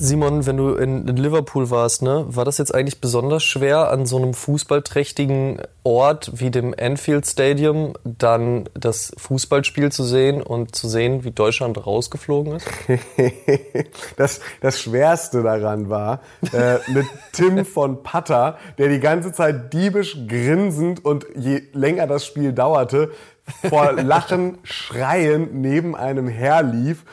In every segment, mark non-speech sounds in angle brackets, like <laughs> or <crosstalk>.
Simon, wenn du in, in, Liverpool warst, ne, war das jetzt eigentlich besonders schwer, an so einem fußballträchtigen Ort wie dem Anfield Stadium dann das Fußballspiel zu sehen und zu sehen, wie Deutschland rausgeflogen ist? <laughs> das, das Schwerste daran war, äh, mit Tim von Patter, der die ganze Zeit diebisch grinsend und je länger das Spiel dauerte, vor Lachen, Schreien neben einem herlief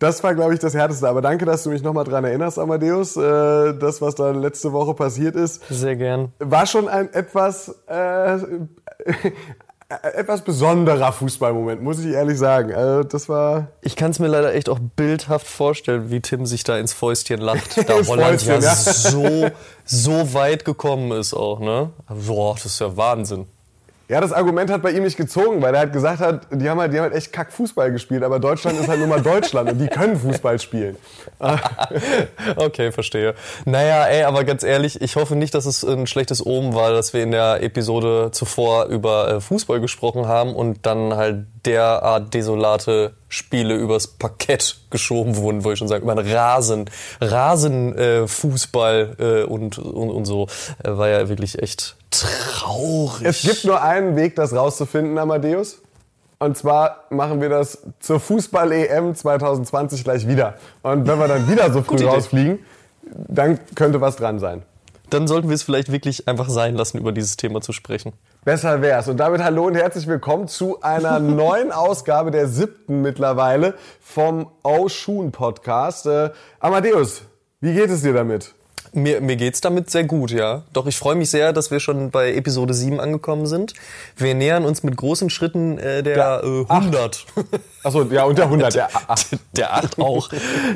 das war, glaube ich, das Härteste. Aber danke, dass du mich nochmal dran erinnerst, Amadeus. Äh, das, was da letzte Woche passiert ist. Sehr gern. War schon ein etwas, äh, <laughs> etwas besonderer Fußballmoment, muss ich ehrlich sagen. Also das war. Ich kann es mir leider echt auch bildhaft vorstellen, wie Tim sich da ins Fäustchen lacht. <laughs> Da Holland ja, ja so, so weit gekommen ist auch, ne? Boah, das ist ja Wahnsinn. Ja, das Argument hat bei ihm nicht gezogen, weil er halt gesagt hat, die haben halt, die haben halt echt kack Fußball gespielt, aber Deutschland ist halt nur mal Deutschland und die können Fußball spielen. <laughs> okay, verstehe. Naja, ey, aber ganz ehrlich, ich hoffe nicht, dass es ein schlechtes Omen war, dass wir in der Episode zuvor über äh, Fußball gesprochen haben und dann halt derart desolate Spiele übers Parkett geschoben wurden, wo ich schon sage, über einen Rasen, Rasenfußball äh, äh, und, und, und so, äh, war ja wirklich echt traurig. Es gibt nur einen Weg, das rauszufinden, Amadeus. Und zwar machen wir das zur Fußball-EM 2020 gleich wieder. Und wenn wir dann wieder so <laughs> früh rausfliegen, dann könnte was dran sein. Dann sollten wir es vielleicht wirklich einfach sein lassen, über dieses Thema zu sprechen. Besser wär's. Und damit hallo und herzlich willkommen zu einer <laughs> neuen Ausgabe der siebten mittlerweile vom O-Schuhen Podcast. Äh, Amadeus, wie geht es dir damit? Mir, mir geht's damit sehr gut, ja. Doch ich freue mich sehr, dass wir schon bei Episode 7 angekommen sind. Wir nähern uns mit großen Schritten äh, der, der <laughs> äh, 100. Achso, ja, und der 100, der 8. Der 8 auch.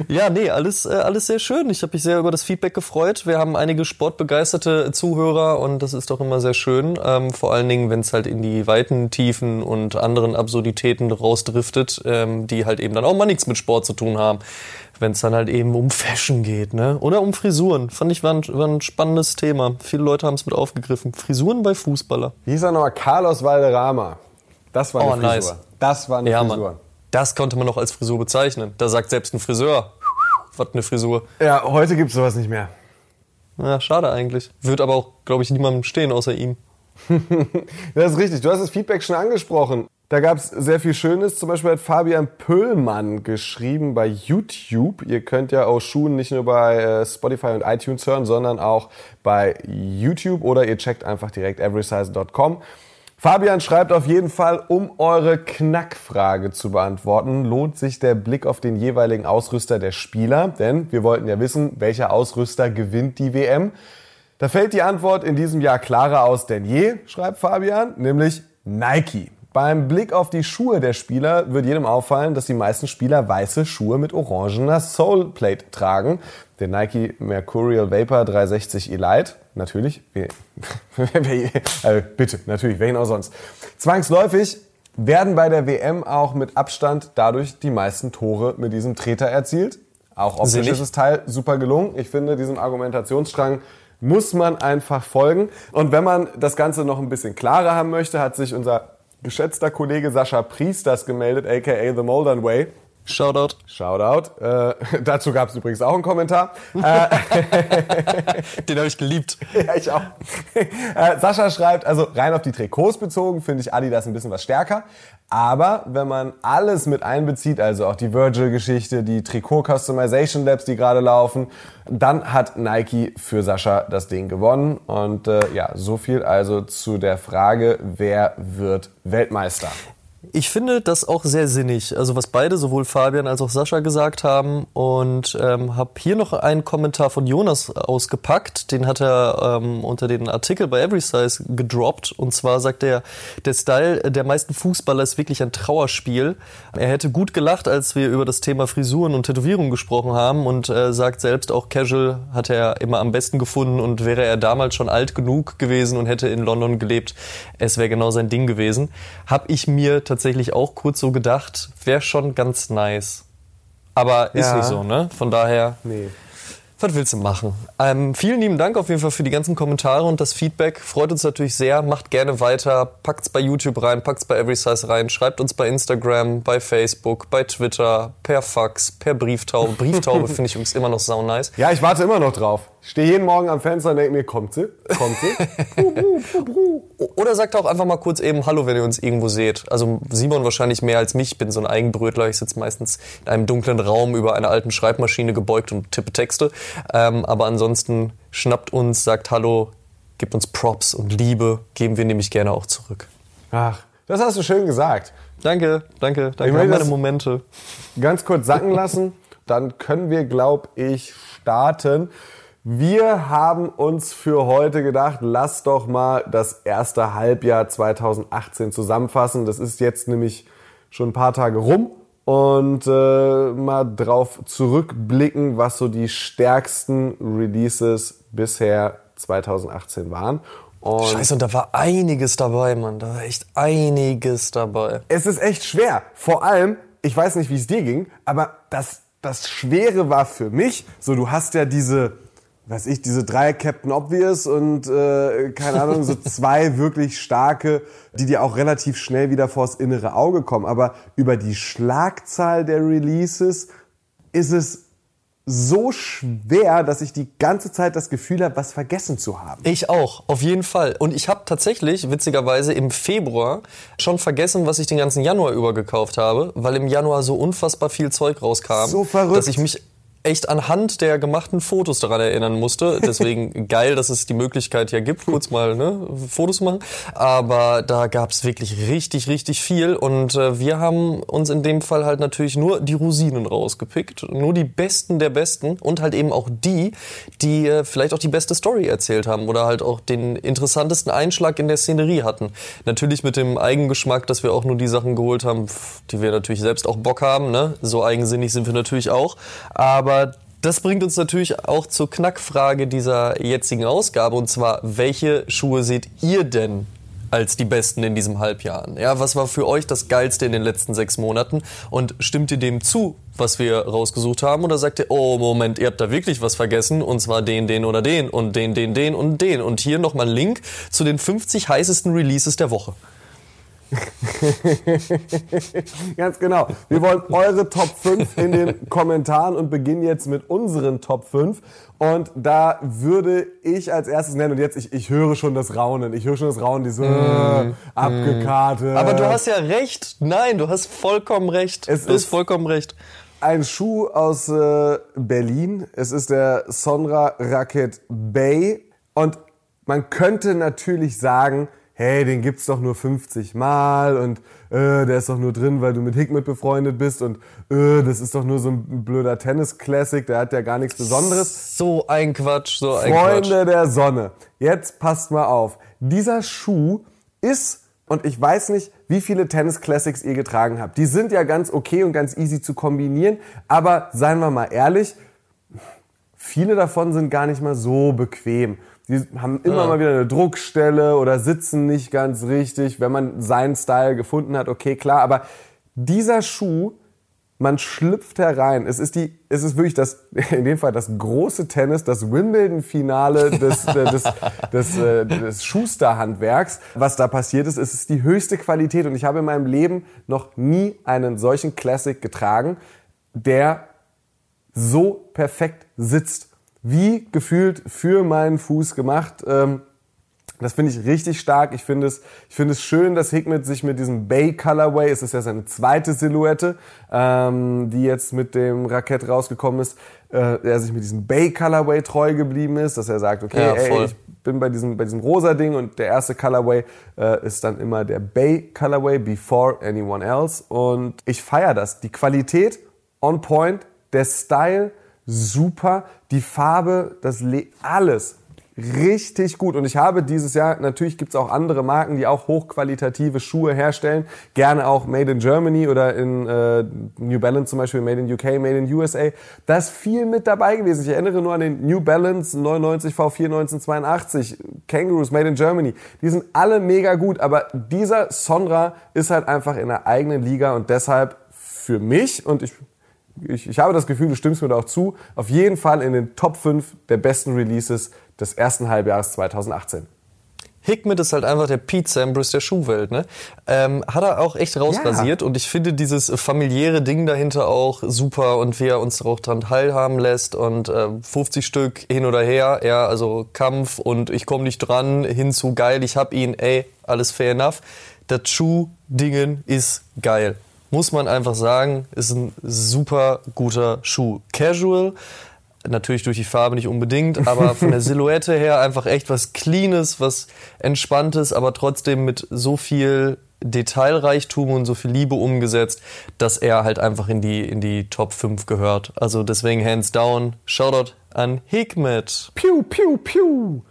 ja, nee, alles, äh, alles sehr schön. Ich habe mich sehr über das Feedback gefreut. Wir haben einige sportbegeisterte Zuhörer und das ist doch immer sehr schön. Ähm, vor allen Dingen, wenn es halt in die weiten Tiefen und anderen Absurditäten rausdriftet, ähm, die halt eben dann auch mal nichts mit Sport zu tun haben wenn es dann halt eben um Fashion geht, ne? Oder um Frisuren. Fand ich war ein, war ein spannendes Thema. Viele Leute haben es mit aufgegriffen. Frisuren bei Fußballer. Wie hieß er nochmal? Carlos Valderrama. Das war eine oh, Frisur. Nice. Das war eine ja, Frisur. Mann. Das konnte man noch als Frisur bezeichnen. Da sagt selbst ein Friseur, was eine Frisur. Ja, heute gibt's sowas nicht mehr. Ja, schade eigentlich. Wird aber auch, glaube ich, niemandem stehen außer ihm. <laughs> das ist richtig. Du hast das Feedback schon angesprochen. Da gab es sehr viel Schönes. Zum Beispiel hat Fabian Pöllmann geschrieben bei YouTube. Ihr könnt ja auch Schuhen nicht nur bei äh, Spotify und iTunes hören, sondern auch bei YouTube oder ihr checkt einfach direkt everysize.com. Fabian schreibt auf jeden Fall, um eure Knackfrage zu beantworten, lohnt sich der Blick auf den jeweiligen Ausrüster der Spieler, denn wir wollten ja wissen, welcher Ausrüster gewinnt die WM. Da fällt die Antwort in diesem Jahr klarer aus denn je, schreibt Fabian, nämlich Nike. Beim Blick auf die Schuhe der Spieler wird jedem auffallen, dass die meisten Spieler weiße Schuhe mit orangener Soleplate tragen. Der Nike Mercurial Vapor 360 Elite, natürlich, <laughs> äh, bitte, natürlich, wen auch sonst. Zwangsläufig werden bei der WM auch mit Abstand dadurch die meisten Tore mit diesem Treter erzielt. Auch optisch ist das Teil super gelungen. Ich finde, diesem Argumentationsstrang muss man einfach folgen. Und wenn man das Ganze noch ein bisschen klarer haben möchte, hat sich unser geschätzter Kollege Sascha Priesters gemeldet, aka The Moldern Way. Shoutout. Shoutout. Äh, <laughs> dazu gab es übrigens auch einen Kommentar. Äh, <laughs> Den habe ich geliebt. Ja, ich auch. Äh, Sascha schreibt, also rein auf die Trikots bezogen, finde ich Adidas ein bisschen was stärker. Aber wenn man alles mit einbezieht, also auch die Virgil-Geschichte, die Trikot-Customization Labs, die gerade laufen, dann hat Nike für Sascha das Ding gewonnen. Und äh, ja, so viel also zu der Frage, wer wird Weltmeister? Ich finde das auch sehr sinnig. Also was beide, sowohl Fabian als auch Sascha gesagt haben. Und ähm, habe hier noch einen Kommentar von Jonas ausgepackt. Den hat er ähm, unter den Artikel bei Every Size gedroppt. Und zwar sagt er, der Style der meisten Fußballer ist wirklich ein Trauerspiel. Er hätte gut gelacht, als wir über das Thema Frisuren und Tätowierungen gesprochen haben. Und äh, sagt selbst, auch Casual hat er immer am besten gefunden. Und wäre er damals schon alt genug gewesen und hätte in London gelebt, es wäre genau sein Ding gewesen. Hab ich mir tatsächlich auch kurz so gedacht, wäre schon ganz nice. Aber ist Ja. nicht so, ne? Von daher, Nee. was willst du machen? Ähm, vielen lieben Dank auf jeden Fall für die ganzen Kommentare und das Feedback. Freut uns natürlich sehr. Macht gerne weiter. Packt's bei YouTube rein, packt's bei Every Size rein. Schreibt uns bei Instagram, bei Facebook, bei Twitter, per Fax, per Brieftaube. Brieftaube <laughs> finde ich übrigens immer noch sau nice. Ja, ich warte immer noch drauf. Ich stehe jeden Morgen am Fenster und denke mir, kommt sie? Kommt sie? <laughs> Oder sagt auch einfach mal kurz eben Hallo, wenn ihr uns irgendwo seht. Also Simon wahrscheinlich mehr als mich. Ich bin so ein Eigenbrötler. Ich sitze meistens in einem dunklen Raum über einer alten Schreibmaschine gebeugt und tippe Texte. Ähm, aber ansonsten schnappt uns, sagt Hallo, gibt uns Props und Liebe. Geben wir nämlich gerne auch zurück. Ach, das hast du schön gesagt. Danke, danke, danke. möchte Haben meine das- Momente. Ganz kurz sacken lassen, dann können wir, glaub ich, starten. Wir haben uns für heute gedacht, lass doch mal das erste Halbjahr 2018 zusammenfassen. Das ist jetzt nämlich schon ein paar Tage rum und äh, mal drauf zurückblicken, was so die stärksten Releases bisher 2018 waren. Und Scheiße, und da war einiges dabei, Mann. Da war echt einiges dabei. Es ist echt schwer. Vor allem, ich weiß nicht, wie es dir ging, aber das, das Schwere war für mich, so du hast ja diese, weiß ich, diese drei Captain Obvious und äh, keine Ahnung, so <laughs> zwei wirklich starke, die dir auch relativ schnell wieder vors innere Auge kommen. Aber über die Schlagzahl der Releases ist es so schwer, dass ich die ganze Zeit das Gefühl habe, was vergessen zu haben. Ich auch, auf jeden Fall. Und ich habe tatsächlich, witzigerweise, im Februar schon vergessen, was ich den ganzen Januar über gekauft habe, weil im Januar so unfassbar viel Zeug rauskam, So verrückt. dass ich mich echt anhand der gemachten Fotos daran erinnern musste. <laughs> Deswegen geil, dass es die Möglichkeit ja gibt, kurz mal ne, Fotos machen. Aber da gab's wirklich richtig, richtig viel. Und äh, wir haben uns in dem Fall halt natürlich nur die Rosinen rausgepickt. Nur die Besten der Besten. Und halt eben auch die, die äh, vielleicht auch die beste Story erzählt haben. Oder halt auch den interessantesten Einschlag in der Szenerie hatten. Natürlich mit dem Eigengeschmack, dass wir auch nur die Sachen geholt haben, die wir natürlich selbst auch Bock haben. Ne? So eigensinnig sind wir natürlich auch. Aber das bringt uns natürlich auch zur Knackfrage dieser jetzigen Ausgabe und zwar, welche Schuhe seht ihr denn als die besten in diesem Halbjahr? Ja, was war für euch das geilste in den letzten sechs Monaten und stimmt ihr dem zu, was wir rausgesucht haben oder sagt ihr, oh Moment, ihr habt da wirklich was vergessen und zwar den, den oder den und den, den, den und den und hier nochmal ein Link zu den 50 heißesten Releases der Woche. <laughs> Ganz genau. Wir wollen eure Top 5 in den Kommentaren und beginnen jetzt mit unseren Top 5. Und da würde ich als erstes nennen, und jetzt, ich, ich höre schon das Raunen. Ich höre schon das Raunen, diese äh, abgekartet. Aber du hast ja recht. Nein, du hast vollkommen recht. Es du hast ist- vollkommen recht. ein Schuh aus äh, Berlin. Es ist der Sonra Racket Bay. Und man könnte natürlich sagen, hey, den gibt's doch nur 50 Mal und äh, der ist doch nur drin, weil du mit Hikmet befreundet bist und äh, das ist doch nur so ein blöder Tennis-Classic, der hat ja gar nichts Besonderes. So ein Quatsch, so ein Quatsch. Freunde der Sonne, jetzt passt mal auf. Dieser Schuh ist, und ich weiß nicht, wie viele Tennis Classics ihr getragen habt. Die sind ja ganz okay und ganz easy zu kombinieren, aber seien wir mal ehrlich, viele davon sind gar nicht mal so bequem. Die haben immer Ja. mal wieder eine Druckstelle oder sitzen nicht ganz richtig. Wenn man seinen Style gefunden hat, okay, klar. Aber dieser Schuh, man schlüpft herein. Es ist die, es ist wirklich das, <laughs> in dem Fall das große Tennis, das Wimbledon-Finale <laughs> des, äh, des, des, äh, des Schusterhandwerks. Was da passiert ist, es ist die höchste Qualität und ich habe in meinem Leben noch nie einen solchen Classic getragen, der so perfekt sitzt. Wie gefühlt für meinen Fuß gemacht. Ähm, das finde ich richtig stark. Ich finde es, ich finde es schön, dass Hikmet sich mit diesem Bay Colorway, es ist ja seine zweite Silhouette, ähm, die jetzt mit dem Rakett rausgekommen ist, äh, er sich mit diesem Bay Colorway treu geblieben ist, dass er sagt, okay, Ja, ey, ich bin bei diesem, bei diesem rosa Ding und der erste Colorway äh, ist dann immer der Bay Colorway, before anyone else. Und ich feiere das. Die Qualität on point, der Style super, die Farbe, das Le alles richtig gut. Und ich habe dieses Jahr, natürlich gibt es auch andere Marken, die auch hochqualitative Schuhe herstellen. Gerne auch Made in Germany oder in äh, New Balance zum Beispiel, Made in UK, Made in USA. Da ist viel mit dabei gewesen. Ich erinnere nur an den New Balance 99 V4 1982, Kangaroos Made in Germany. Die sind alle mega gut, aber dieser Sonra ist halt einfach in der eigenen Liga und deshalb für mich und ich ich, ich habe das Gefühl, du stimmst mir da auch zu, auf jeden Fall in den Top 5 der besten Releases des ersten Halbjahres 2018. Hickmet ist halt einfach der Pete Sampras der Schuhwelt, ne? Ähm, hat er auch echt rausrasiert ja. und ich finde dieses familiäre Ding dahinter auch super und wie er uns auch dran teilhaben lässt und äh, 50 Stück hin oder her, ja, also Kampf und ich komme nicht dran, hin zu geil, ich hab ihn, ey, alles fair enough. Das Schuh-Dingen ist geil. Muss man einfach sagen, ist ein super guter Schuh. Casual, Natürlich durch die Farbe nicht unbedingt, aber von der <laughs> Silhouette her einfach echt was Cleanes, was Entspanntes, aber trotzdem mit so viel Detailreichtum und so viel Liebe umgesetzt, dass er halt einfach in die, in die Top 5 gehört. Also deswegen hands down, Shoutout an Hikmet. Piu, piu, piu.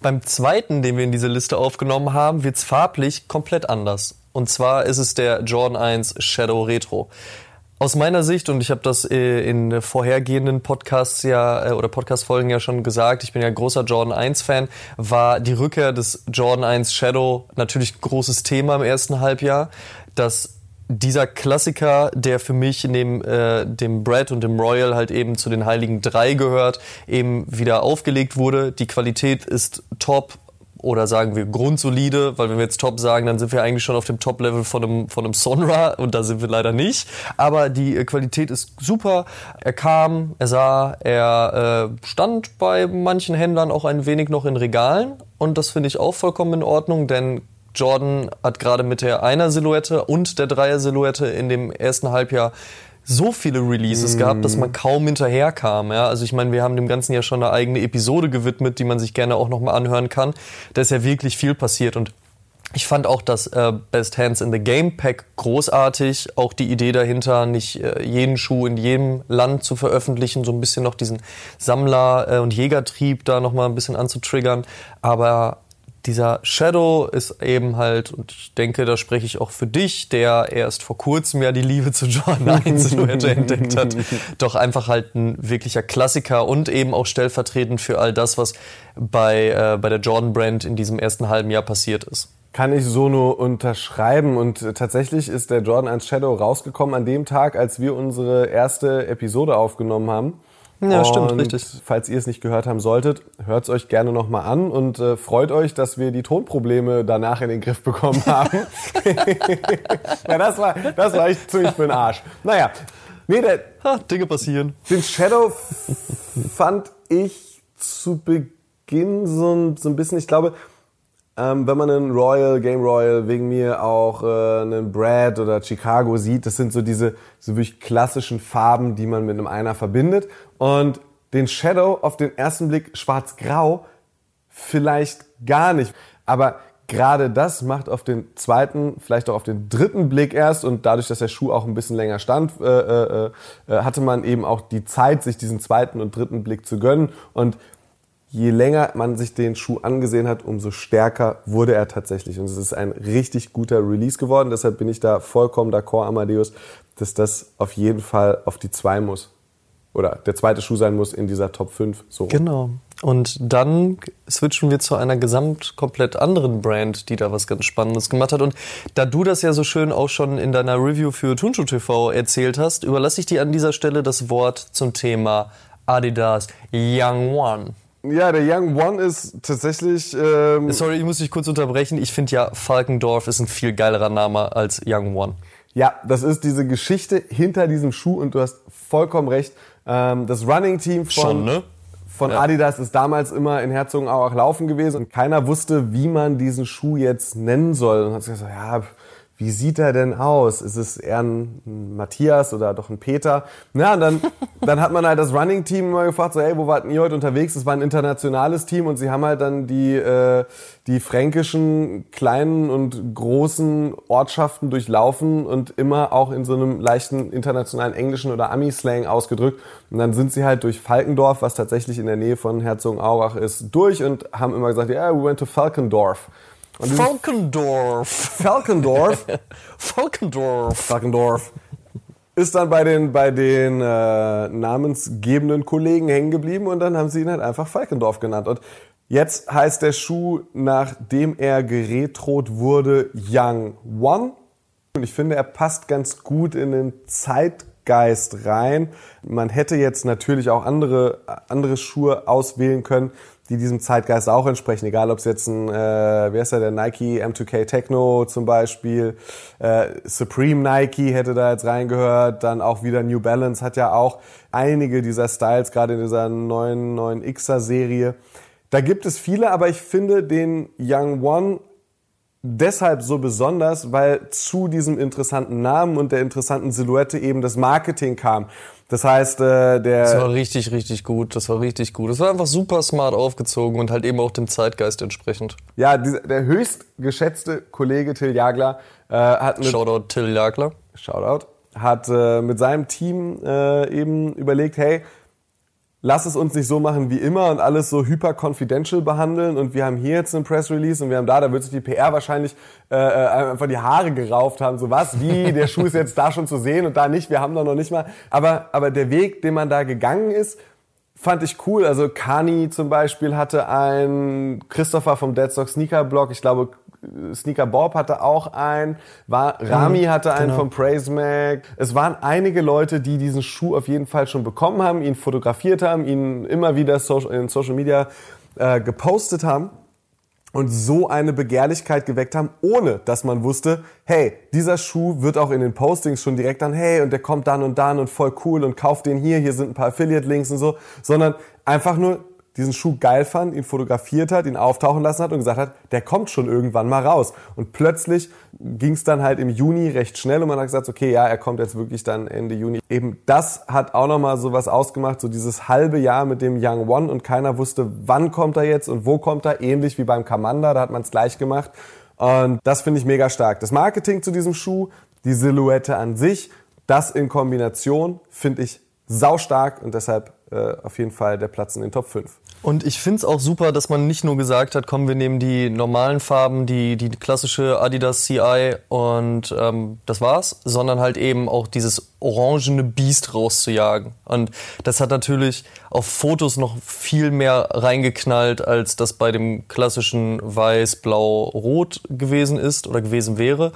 Beim zweiten, den wir in diese Liste aufgenommen haben, wird's farblich komplett anders. Und zwar ist es der Jordan 1 Shadow Retro. Aus meiner Sicht, und ich habe das äh, in vorhergehenden Podcasts ja äh, oder Podcast-Folgen ja schon gesagt, ich bin ja großer Jordan 1-Fan, war die Rückkehr des Jordan 1 Shadow natürlich ein großes Thema im ersten Halbjahr. Dass dieser Klassiker, der für mich neben äh, dem Brad und dem Royal halt eben zu den Heiligen Drei gehört, eben wieder aufgelegt wurde. Die Qualität ist top, oder sagen wir grundsolide, weil wenn wir jetzt top sagen, dann sind wir eigentlich schon auf dem Top-Level von einem, von einem Sonra und da sind wir leider nicht. Aber die äh, Qualität ist super. Er kam, er sah, er äh, stand bei manchen Händlern auch ein wenig noch in Regalen und das finde ich auch vollkommen in Ordnung, denn Jordan hat gerade mit der Einer-Silhouette und der Dreier-Silhouette in dem ersten Halbjahr so viele Releases mm. gehabt, dass man kaum hinterherkam. Ja? Also ich meine, wir haben dem Ganzen ja schon eine eigene Episode gewidmet, die man sich gerne auch nochmal anhören kann. Da ist ja wirklich viel passiert und ich fand auch das äh, Best Hands in the Game Pack großartig. Auch die Idee dahinter, nicht äh, jeden Schuh in jedem Land zu veröffentlichen, so ein bisschen noch diesen Sammler- äh, und Jägertrieb da nochmal ein bisschen anzutriggern. Aber dieser Shadow ist eben halt, und ich denke, da spreche ich auch für dich, der erst vor kurzem ja die Liebe zu Jordan 1 Silhouette entdeckt hat, <laughs> doch einfach halt ein wirklicher Klassiker und eben auch stellvertretend für all das, was bei, äh, bei der Jordan Brand in diesem ersten halben Jahr passiert ist. Kann ich so nur unterschreiben und tatsächlich ist der Jordan 1 Shadow rausgekommen an dem Tag, als wir unsere erste Episode aufgenommen haben. Ja, und stimmt, richtig. Falls ihr es nicht gehört haben solltet, hört es euch gerne nochmal an und äh, freut euch, dass wir die Tonprobleme danach in den Griff bekommen <laughs> haben. <laughs> ja, das war, das war echt ziemlich für den Arsch. Naja, nee, der, ha, Dinge passieren. Den Shadow fand ich zu Beginn so, so ein bisschen, ich glaube, ähm, wenn man einen Royal, Game Royal, wegen mir auch äh, einen Brad oder Chicago sieht, das sind so diese so wirklich klassischen Farben, die man mit einem Einer verbindet. Und den Shadow auf den ersten Blick schwarz-grau vielleicht gar nicht. Aber gerade das macht auf den zweiten, vielleicht auch auf den dritten Blick erst und dadurch, dass der Schuh auch ein bisschen länger stand, äh, äh, äh, hatte man eben auch die Zeit, sich diesen zweiten und dritten Blick zu gönnen. Und je länger man sich den Schuh angesehen hat, umso stärker wurde er tatsächlich. Und es ist ein richtig guter Release geworden. Deshalb bin ich da vollkommen d'accord, Amadeus, dass das auf jeden Fall auf die 2 muss. Oder der zweite Schuh sein muss in dieser Top 5. So. Genau. Und dann switchen wir zu einer gesamt komplett anderen Brand, die da was ganz Spannendes gemacht hat. Und da du das ja so schön auch schon in deiner Review für Tunschuh TV erzählt hast, überlasse ich dir an dieser Stelle das Wort zum Thema Adidas Young One. Ja, der Young One ist tatsächlich. Ähm Sorry, ich muss dich kurz unterbrechen. Ich finde ja, Falkendorf ist ein viel geilerer Name als Young One. Ja, das ist diese Geschichte hinter diesem Schuh und du hast vollkommen recht. Ähm, das Running Team von, Schon, ne? von ja. Adidas ist damals immer in Herzogenaurach laufen gewesen und keiner wusste, wie man diesen Schuh jetzt nennen soll. Und hat gesagt, ja, wie sieht er denn aus? Ist es eher ein Matthias oder doch ein Peter? Na, dann, <laughs> dann hat man halt das Running-Team mal gefragt, so, hey, wo wart ihr heute unterwegs? Es war ein internationales Team und sie haben halt dann die, äh, die fränkischen kleinen und großen Ortschaften durchlaufen und immer auch in so einem leichten internationalen englischen oder Ami-Slang ausgedrückt. Und dann sind sie halt durch Falkendorf, was tatsächlich in der Nähe von Herzogenaurach ist, durch und haben immer gesagt, ja, yeah, we went to Falkendorf. Falkendorf. Falkendorf. <laughs> Falkendorf. Falkendorf. Ist dann bei den, bei den äh, namensgebenden Kollegen hängen geblieben und dann haben sie ihn halt einfach Falkendorf genannt. Und jetzt heißt der Schuh, nachdem er geretrot wurde, Young One. Und ich finde, er passt ganz gut in den Zeitgeist rein. Man hätte jetzt natürlich auch andere, andere Schuhe auswählen können die diesem Zeitgeist auch entsprechen. Egal, ob es jetzt ein, äh, wer ist der, der Nike M2K Techno zum Beispiel, äh, Supreme Nike hätte da jetzt reingehört, dann auch wieder New Balance hat ja auch einige dieser Styles, gerade in dieser neuen, neuen Xer Serie. Da gibt es viele, aber ich finde den Young One deshalb so besonders, weil zu diesem interessanten Namen und der interessanten Silhouette eben das Marketing kam. Das heißt, äh, der. Das war richtig, richtig gut. Das war richtig gut. Das war einfach super smart aufgezogen und halt eben auch dem Zeitgeist entsprechend. Ja, der höchst geschätzte Kollege Till Jagler äh, hat mit. Shoutout Till Jagler. Shoutout. Hat äh, mit seinem Team äh, eben überlegt, hey, lass es uns nicht so machen wie immer und alles so hyper confidential behandeln und wir haben hier jetzt einen Press Release und wir haben da, da wird sich die PR wahrscheinlich äh, äh, einfach die Haare gerauft haben, so was, wie, <laughs> der Schuh ist jetzt da schon zu sehen und da nicht, wir haben da noch nicht mal. Aber, aber der Weg, den man da gegangen ist, fand ich cool. Also Kani zum Beispiel hatte ein Christopher vom Deadstock Sneaker Blog, ich glaube Sneaker Bob hatte auch einen, war, Rami hatte einen genau. vom Praise Mag. Es waren einige Leute, die diesen Schuh auf jeden Fall schon bekommen haben, ihn fotografiert haben, ihn immer wieder in Social Media äh, gepostet haben und so eine Begehrlichkeit geweckt haben, ohne dass man wusste, hey, dieser Schuh wird auch in den Postings schon direkt dann, hey, und der kommt dann und dann und voll cool und kauft den hier, hier sind ein paar Affiliate-Links und so, sondern einfach nur, diesen Schuh geil fand, ihn fotografiert hat, ihn auftauchen lassen hat und gesagt hat, der kommt schon irgendwann mal raus. Und plötzlich ging es dann halt im Juni recht schnell und man hat gesagt, okay, ja, er kommt jetzt wirklich dann Ende Juni. Eben das hat auch nochmal so was ausgemacht, so dieses halbe Jahr mit dem Young One und keiner wusste, wann kommt er jetzt und wo kommt er, ähnlich wie beim Commander, da hat man es gleich gemacht. Und das finde ich mega stark. Das Marketing zu diesem Schuh, die Silhouette an sich, das in Kombination finde ich saustark und deshalb äh, auf jeden Fall der Platz in den Top 5. Und ich finde es auch super, dass man nicht nur gesagt hat, komm, wir nehmen die normalen Farben, die, die klassische Adidas CI und ähm, das war's, sondern halt eben auch dieses orangene Biest rauszujagen. Und das hat natürlich auf Fotos noch viel mehr reingeknallt, als das bei dem klassischen Weiß, Blau, Rot gewesen ist oder gewesen wäre.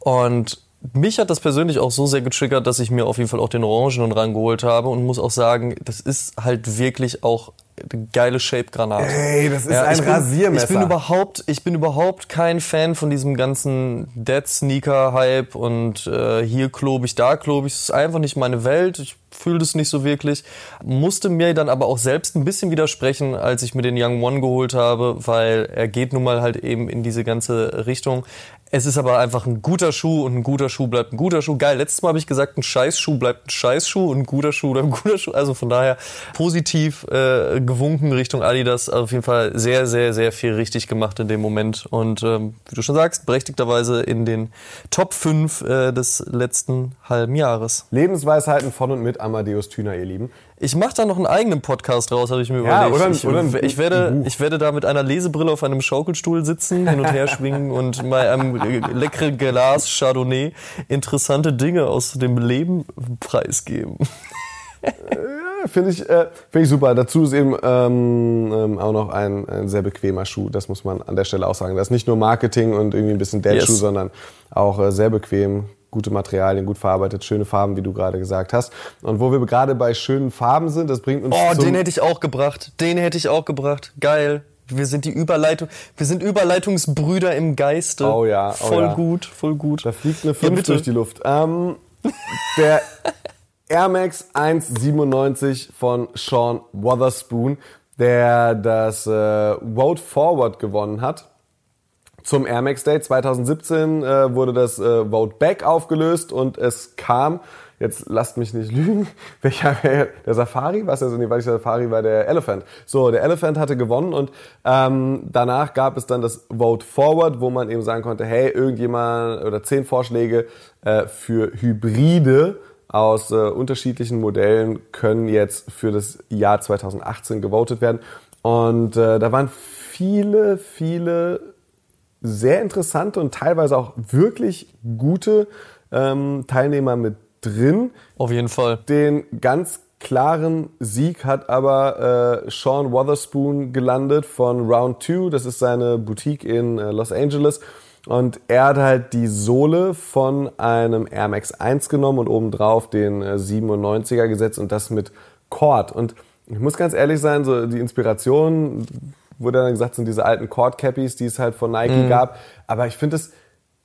Und mich hat das persönlich auch so sehr getriggert, dass ich mir auf jeden Fall auch den Orangen rangeholt habe und muss auch sagen, das ist halt wirklich auch eine geile Shape-Granate. Ey, das ist ja, ein ich Rasiermesser. ich bin überhaupt, ich bin überhaupt kein Fan von diesem ganzen Dead-Sneaker-Hype und äh, hier klobig, da klobig. Das ist einfach nicht meine Welt. Ich fühle das nicht so wirklich. Musste mir dann aber auch selbst ein bisschen widersprechen, als ich mir den Young One geholt habe, weil er geht nun mal halt eben in diese ganze Richtung. Es ist aber einfach ein guter Schuh und ein guter Schuh bleibt ein guter Schuh. Geil, letztes Mal habe ich gesagt, ein Scheißschuh bleibt ein Scheißschuh und ein guter Schuh bleibt ein guter Schuh. Also von daher positiv äh, gewunken Richtung Adidas. Also auf jeden Fall sehr, sehr, sehr viel richtig gemacht in dem Moment. Und ähm, wie du schon sagst, berechtigterweise in den Top 5 äh, des letzten halben Jahres. Lebensweisheiten von und mit Amadeus Thüner, ihr Lieben. Ich mache da noch einen eigenen Podcast raus, habe ich mir ja, überlegt. Oder, ich, oder ich, werde, ich werde da mit einer Lesebrille auf einem Schaukelstuhl sitzen, hin und her <laughs> schwingen und bei einem leckeren Glas Chardonnay interessante Dinge aus dem Leben preisgeben. Ja, finde ich, äh, find ich super. Dazu ist eben ähm, ähm, auch noch ein, ein, sehr bequemer Schuh. Das muss man an der Stelle auch sagen. Das ist nicht nur Marketing und irgendwie ein bisschen Dad-Schuh, yes. sondern auch äh, sehr bequem, gute Materialien, gut verarbeitet, schöne Farben, wie du gerade gesagt hast. Und wo wir gerade bei schönen Farben sind, das bringt uns. Oh, den hätte ich auch gebracht. Den hätte ich auch gebracht. Geil. Wir sind die Überleitung, wir sind Überleitungsbrüder im Geiste. Oh ja, oh voll ja. gut, voll gut. Da fliegt eine 5 durch die Luft. Ähm, der <laughs> Air Max 197 von Sean Wotherspoon, der das äh, Road Forward gewonnen hat zum Air Max Day 2017 äh, wurde das äh, Vote Back aufgelöst und es kam, jetzt lasst mich nicht <laughs> lügen, welcher der Safari, was also nee, war nicht der Safari, war der Elephant. So, der Elephant hatte gewonnen und ähm, danach gab es dann das Vote Forward, wo man eben sagen konnte, hey, irgendjemand oder zehn Vorschläge äh, für Hybride aus äh, unterschiedlichen Modellen können jetzt für das Jahr 2018 gewotet werden. Und äh, da waren viele, viele sehr interessante und teilweise auch wirklich gute ähm, Teilnehmer mit drin. Auf jeden Fall. Den ganz klaren Sieg hat aber äh, Sean Wotherspoon gelandet von Round 2. Das ist seine Boutique in äh, Los Angeles. Und er hat halt die Sohle von einem Air Max 1 genommen und obendrauf den äh, 97er gesetzt und das mit Cord. Und ich muss ganz ehrlich sein, so die Inspiration wurde dann gesagt, sind diese alten Cord Cappies, die es halt von Nike mhm. gab. Aber ich finde es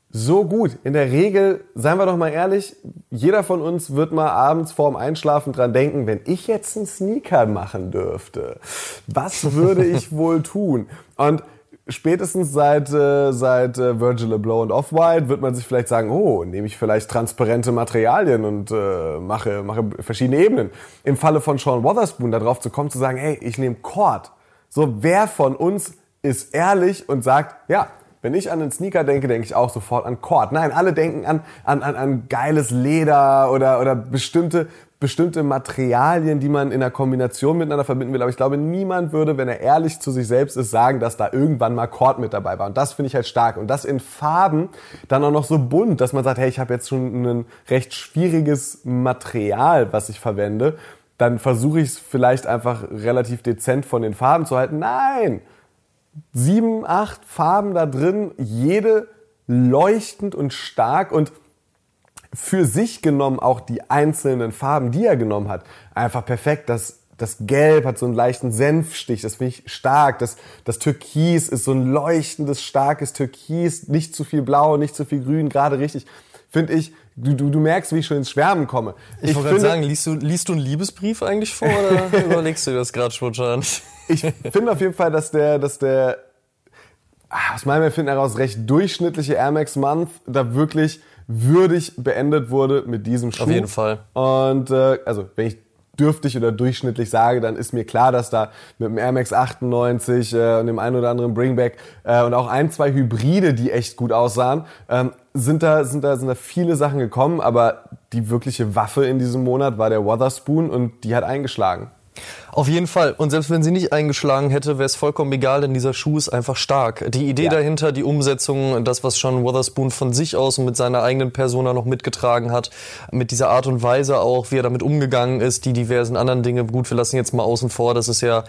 so gut. In der Regel, seien wir doch mal ehrlich, jeder von uns wird mal abends vorm Einschlafen dran denken, wenn ich jetzt einen Sneaker machen dürfte, was <laughs> würde ich wohl tun? Und spätestens seit, äh, seit äh, Virgil Abloh und Off-White wird man sich vielleicht sagen, oh, nehme ich vielleicht transparente Materialien und äh, mache, mache verschiedene Ebenen. Im Falle von Sean Wotherspoon darauf zu kommen, zu sagen, hey, ich nehme Cord. So, wer von uns ist ehrlich und sagt, ja, wenn ich an einen Sneaker denke, denke ich auch sofort an Cord. Nein, alle denken an, an, an, an geiles Leder oder, oder bestimmte, bestimmte Materialien, die man in einer Kombination miteinander verbinden will. Aber ich glaube, niemand würde, wenn er ehrlich zu sich selbst ist, sagen, dass da irgendwann mal Cord mit dabei war. Und das finde ich halt stark. Und das in Farben dann auch noch so bunt, dass man sagt, hey, ich habe jetzt schon ein recht schwieriges Material, was ich verwende. Dann versuche ich es vielleicht einfach relativ dezent von den Farben zu halten. Nein! sieben, acht Farben da drin, jede leuchtend und stark und für sich genommen auch die einzelnen Farben, die er genommen hat, einfach perfekt. Das, das Gelb hat so einen leichten Senfstich, das finde ich stark. Das, das Türkis ist so ein leuchtendes, starkes Türkis, nicht zu viel Blau, nicht zu viel Grün, gerade richtig. Finde ich, du, du, du merkst, wie ich schon ins Schwärmen komme. Ich, ich wollte gerade sagen, liest du, liest du einen Liebesbrief eigentlich vor oder <laughs> überlegst du das gerade spontan? ich finde auf jeden Fall, dass der, dass der ah, aus meinem Empfinden heraus recht durchschnittliche Air Max Month da wirklich würdig beendet wurde mit diesem Schuh. Auf jeden Fall. Und äh, also wenn ich dürftig oder durchschnittlich sage, dann ist mir klar, dass da mit dem Air Max 98 äh, und dem einen oder anderen Bringback äh, und auch ein, zwei Hybride, die echt gut aussahen, ähm, sind da, sind da, sind da viele Sachen gekommen, aber die wirkliche Waffe in diesem Monat war der Wotherspoon und die hat eingeschlagen. Auf jeden Fall. Und selbst wenn sie nicht eingeschlagen hätte, wäre es vollkommen egal, denn dieser Schuh ist einfach stark. Die Idee ja. dahinter, die Umsetzung, das, was Sean Wotherspoon von sich aus und mit seiner eigenen Persona noch mitgetragen hat, mit dieser Art und Weise auch, wie er damit umgegangen ist, die diversen anderen Dinge. Gut, wir lassen jetzt mal außen vor, dass es ja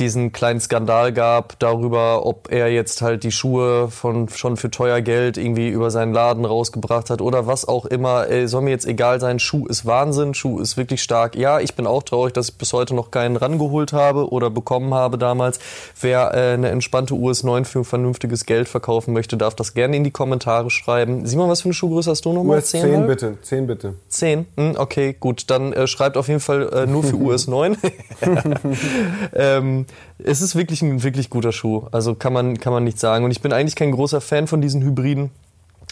diesen kleinen Skandal gab darüber, ob er jetzt halt die Schuhe von schon für teuer Geld irgendwie über seinen Laden rausgebracht hat oder was auch immer. Ey, soll mir jetzt egal sein. Schuh ist Wahnsinn. Schuh ist wirklich stark. Ja, ich bin auch traurig, dass ich bis heute noch keinen ran rangeholt habe oder bekommen habe damals. Wer äh, eine entspannte US 9 für vernünftiges Geld verkaufen möchte, darf das gerne in die Kommentare schreiben. Simon, was für eine Schuhgröße hast du nochmal? US 10, 10 bitte. 10 bitte. 10? Hm, okay, gut. Dann äh, schreibt auf jeden Fall äh, nur für <laughs> US 9. <laughs> ähm, es ist wirklich ein wirklich guter Schuh. Also kann man, kann man nicht sagen. Und ich bin eigentlich kein großer Fan von diesen Hybriden.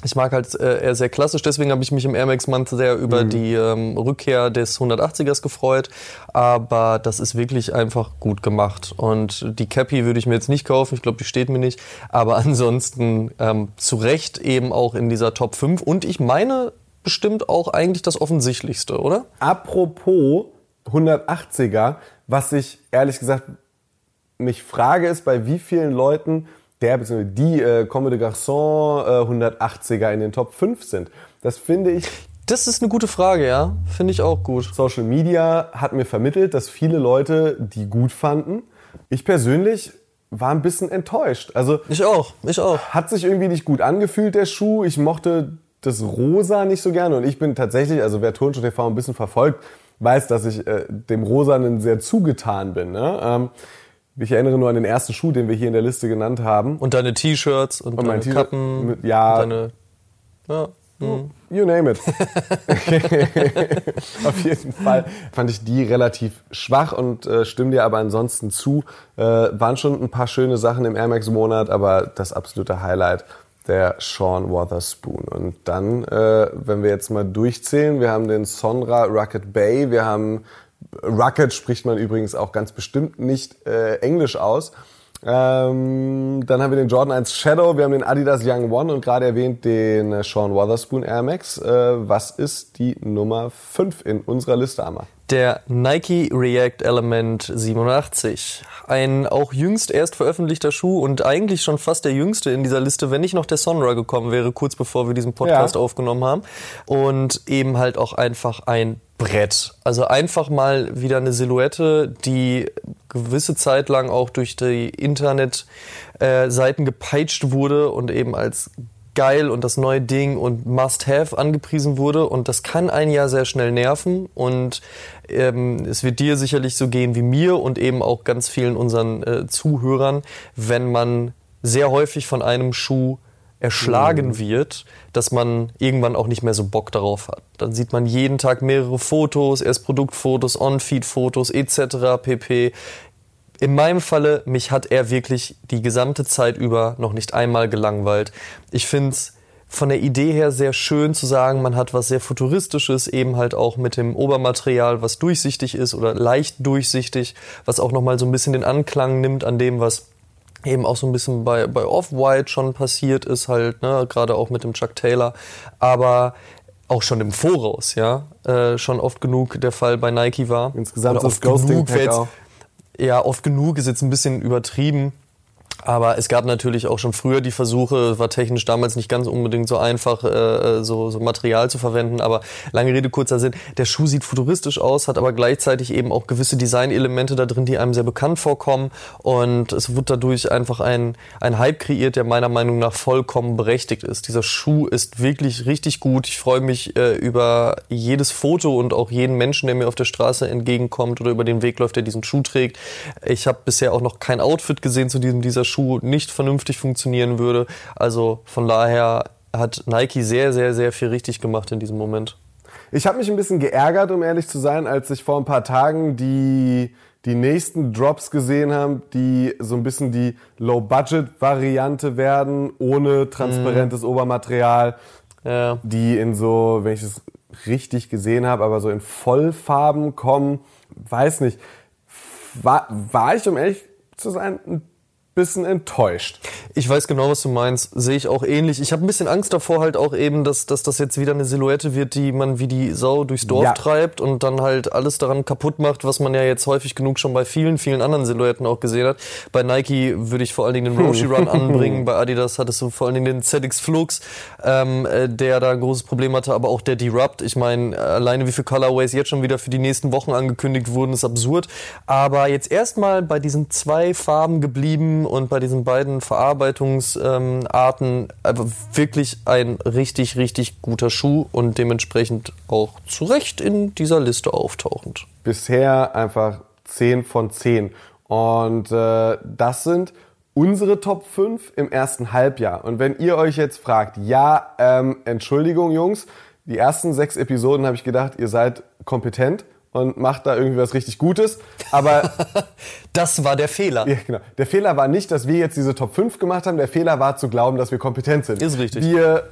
Ich mag halt äh, eher sehr klassisch, deswegen habe ich mich im Air Max Month sehr über mhm. die ähm, Rückkehr des 180ers gefreut. Aber das ist wirklich einfach gut gemacht. Und die Cappy würde ich mir jetzt nicht kaufen, ich glaube, die steht mir nicht. Aber <laughs> ansonsten ähm, zu Recht eben auch in dieser Top 5. Und ich meine bestimmt auch eigentlich das Offensichtlichste, oder? Apropos 180er, was ich ehrlich gesagt mich frage, ist, bei wie vielen Leuten der bzw. die äh, Comme de Garçon äh, 180er in den Top 5 sind. Das finde ich. Das ist eine gute Frage, ja. Finde ich auch gut. Social Media hat mir vermittelt, dass viele Leute die gut fanden. Ich persönlich war ein bisschen enttäuscht. Also ich auch, ich auch. Hat sich irgendwie nicht gut angefühlt der Schuh. Ich mochte das Rosa nicht so gerne und ich bin tatsächlich, also wer Turnschuh TV ein bisschen verfolgt, weiß, dass ich äh, dem Rosanen sehr zugetan bin. Ne? Ähm, ich erinnere nur an den ersten Schuh, den wir hier in der Liste genannt haben. Und deine T-Shirts und, und deine Kappen. Mit, ja. Und deine, ja. Mhm. You name it. <laughs> Auf jeden Fall fand ich die relativ schwach und äh, stimme dir aber ansonsten zu. Äh, waren schon ein paar schöne Sachen im Air Max Monat, aber das absolute Highlight der Sean Wotherspoon. Und dann, äh, wenn wir jetzt mal durchzählen, wir haben den Sonra Rocket Bay, wir haben Rocket spricht man übrigens auch ganz bestimmt nicht äh, Englisch aus. Ähm, dann haben wir den Jordan 1 Shadow, wir haben den Adidas Young One und gerade erwähnt den Sean Wotherspoon Air Max. Äh, was ist die Nummer 5 in unserer Liste, Amma? Der Nike React Element 87. Ein auch jüngst erst veröffentlichter Schuh und eigentlich schon fast der jüngste in dieser Liste, wenn nicht noch der Sonra gekommen wäre, kurz bevor wir diesen Podcast ja. aufgenommen haben. Und eben halt auch einfach ein Brett. Also einfach mal wieder eine Silhouette, die gewisse Zeit lang auch durch die Internetseiten äh, gepeitscht wurde und eben als geil und das neue Ding und Must-Have angepriesen wurde. Und das kann einen ja sehr schnell nerven. Und ähm, es wird dir sicherlich so gehen wie mir und eben auch ganz vielen unseren äh, Zuhörern, wenn man sehr häufig von einem Schuh erschlagen mhm. wird, dass man irgendwann auch nicht mehr so Bock darauf hat. Dann sieht man jeden Tag mehrere Fotos, erst Produktfotos, On-Feed-Fotos etc. pp. In meinem Falle, mich hat er wirklich die gesamte Zeit über noch nicht einmal gelangweilt. Ich finde es von der Idee her sehr schön zu sagen, man hat was sehr Futuristisches, eben halt auch mit dem Obermaterial, was durchsichtig ist oder leicht durchsichtig, was auch nochmal so ein bisschen den Anklang nimmt an dem, was eben auch so ein bisschen bei, bei Off-White schon passiert ist halt, ne, gerade auch mit dem Chuck Taylor, aber auch schon im Voraus, ja, äh, schon oft genug der Fall bei Nike war. Insgesamt Oder Ghosting Pack auch. Ja, oft genug ist jetzt ein bisschen übertrieben. Aber es gab natürlich auch schon früher die Versuche, war technisch damals nicht ganz unbedingt so einfach, äh, so, so Material zu verwenden. Aber lange Rede, kurzer Sinn, der Schuh sieht futuristisch aus, hat aber gleichzeitig eben auch gewisse Designelemente da drin, die einem sehr bekannt vorkommen. Und es wird dadurch einfach ein, ein Hype kreiert, der meiner Meinung nach vollkommen berechtigt ist. Dieser Schuh ist wirklich richtig gut. Ich freue mich äh, über jedes Foto und auch jeden Menschen, der mir auf der Straße entgegenkommt oder über den Weg läuft, der diesen Schuh trägt. Ich habe bisher auch noch kein Outfit gesehen zu diesem dieser Schuh nicht vernünftig funktionieren würde. Also von daher hat Nike sehr, sehr, sehr viel richtig gemacht in diesem Moment. Ich habe mich ein bisschen geärgert, um ehrlich zu sein, als ich vor ein paar Tagen die, die nächsten Drops gesehen habe, die so ein bisschen die Low-Budget-Variante werden, ohne transparentes mm. Obermaterial, ja. die in so, wenn ich es richtig gesehen habe, aber so in Vollfarben kommen. Weiß nicht. War, war ich, um ehrlich zu sein, ein bisschen enttäuscht. Ich weiß genau, was du meinst. Sehe ich auch ähnlich. Ich habe ein bisschen Angst davor halt auch eben, dass, dass das jetzt wieder eine Silhouette wird, die man wie die Sau durchs Dorf ja. treibt und dann halt alles daran kaputt macht, was man ja jetzt häufig genug schon bei vielen, vielen anderen Silhouetten auch gesehen hat. Bei Nike würde ich vor allen Dingen den <laughs> Roshi Run anbringen. Bei Adidas hattest du vor allen Dingen den ZX Flux, ähm, äh, der da ein großes Problem hatte, aber auch der Derupt. Ich meine, alleine wie viele Colorways jetzt schon wieder für die nächsten Wochen angekündigt wurden, ist absurd. Aber jetzt erstmal bei diesen zwei Farben geblieben und bei diesen beiden Verarbeitungsarten ähm, wirklich ein richtig, richtig guter Schuh und dementsprechend auch zu Recht in dieser Liste auftauchend. Bisher einfach 10 von 10. Und äh, das sind unsere Top 5 im ersten Halbjahr. Und wenn ihr euch jetzt fragt, ja, ähm, Entschuldigung, Jungs, die ersten sechs Episoden habe ich gedacht, ihr seid kompetent und macht da irgendwie was richtig Gutes. Aber <laughs> das war der Fehler. Ja, genau. Der Fehler war nicht, dass wir jetzt diese Top 5 gemacht haben. Der Fehler war zu glauben, dass wir kompetent sind. Ist richtig. Wir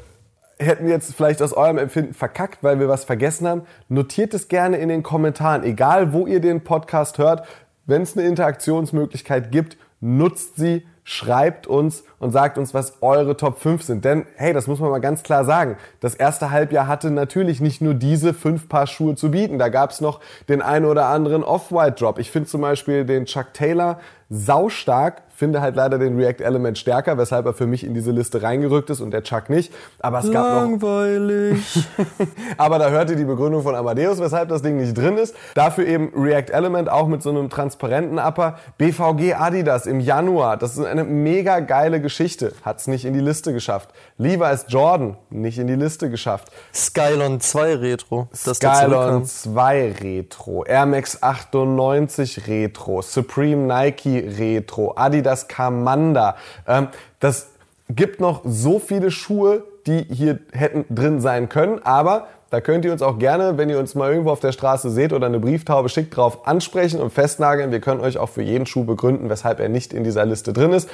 hätten jetzt vielleicht aus eurem Empfinden verkackt, weil wir was vergessen haben. Notiert es gerne in den Kommentaren, egal wo ihr den Podcast hört. Wenn es eine Interaktionsmöglichkeit gibt, nutzt sie schreibt uns und sagt uns, was eure Top 5 sind. Denn, hey, das muss man mal ganz klar sagen. Das erste Halbjahr hatte natürlich nicht nur diese fünf Paar Schuhe zu bieten. Da gab es noch den einen oder anderen Off-White-Drop. Ich finde zum Beispiel den Chuck Taylor saustark finde halt leider den React Element stärker, weshalb er für mich in diese Liste reingerückt ist und der Chuck nicht. Aber es gab Langweilig. <laughs> Aber da hört ihr die Begründung von Amadeus, weshalb das Ding nicht drin ist. Dafür eben React Element auch mit so einem transparenten Upper. BVG Adidas im Januar. Das ist eine mega geile Geschichte. Hat's nicht in die Liste geschafft. Levi's Jordan nicht in die Liste geschafft. Skylon 2 Retro. Skylon 2 Retro. Air Max 98 Retro. Supreme Nike Retro. Adidas das Kamanda. Ähm, das gibt noch so viele Schuhe, die hier hätten drin sein können. Aber da könnt ihr uns auch gerne, wenn ihr uns mal irgendwo auf der Straße seht oder eine Brieftaube schickt, drauf ansprechen und festnageln. Wir können euch auch für jeden Schuh begründen, weshalb er nicht in dieser Liste drin ist.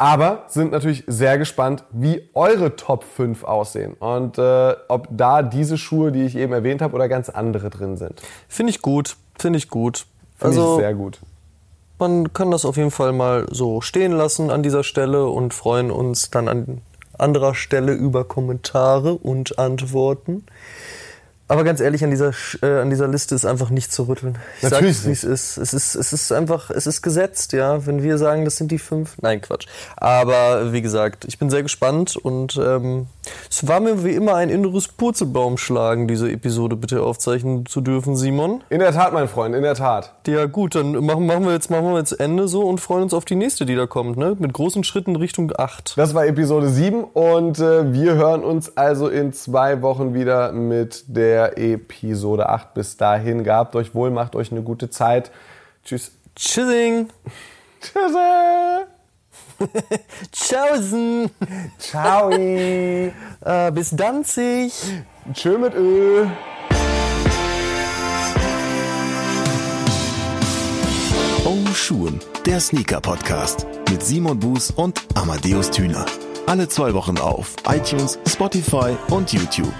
Aber sind natürlich sehr gespannt, wie eure Top 5 aussehen und äh, ob da diese Schuhe, die ich eben erwähnt habe, oder ganz andere drin sind. Finde ich gut, finde ich gut. Finde also, ich sehr gut. Man kann das auf jeden Fall mal so stehen lassen an dieser Stelle und freuen uns dann an anderer Stelle über Kommentare und Antworten. Aber ganz ehrlich, an dieser, äh, an dieser Liste ist einfach nicht zu rütteln. Ich Natürlich sag's, wie es ist. Es ist. Es ist einfach, es ist gesetzt, ja. Wenn wir sagen, das sind die fünf. Nein, Quatsch. Aber wie gesagt, ich bin sehr gespannt und ähm, es war mir wie immer ein inneres Purzelbaumschlagen, diese Episode bitte aufzeichnen zu dürfen, Simon. In der Tat, mein Freund, in der Tat. Ja gut, dann machen, machen, wir, jetzt, machen wir jetzt Ende so und freuen uns auf die nächste, die da kommt, ne? Mit großen Schritten Richtung 8. Das war Episode 7 und äh, wir hören uns also in zwei Wochen wieder mit der der Episode 8. Bis dahin, gehabt euch wohl, macht euch eine gute Zeit. Tschüss. Tschüssing. Tschüsse. Tschaußen. <laughs> Ciao. <laughs> äh, bis Danzig. Tschö mit Ö. Oh Schuhen, der Sneaker-Podcast mit Simon Buß und Amadeus Thüner. Alle zwei Wochen auf iTunes, Spotify und YouTube.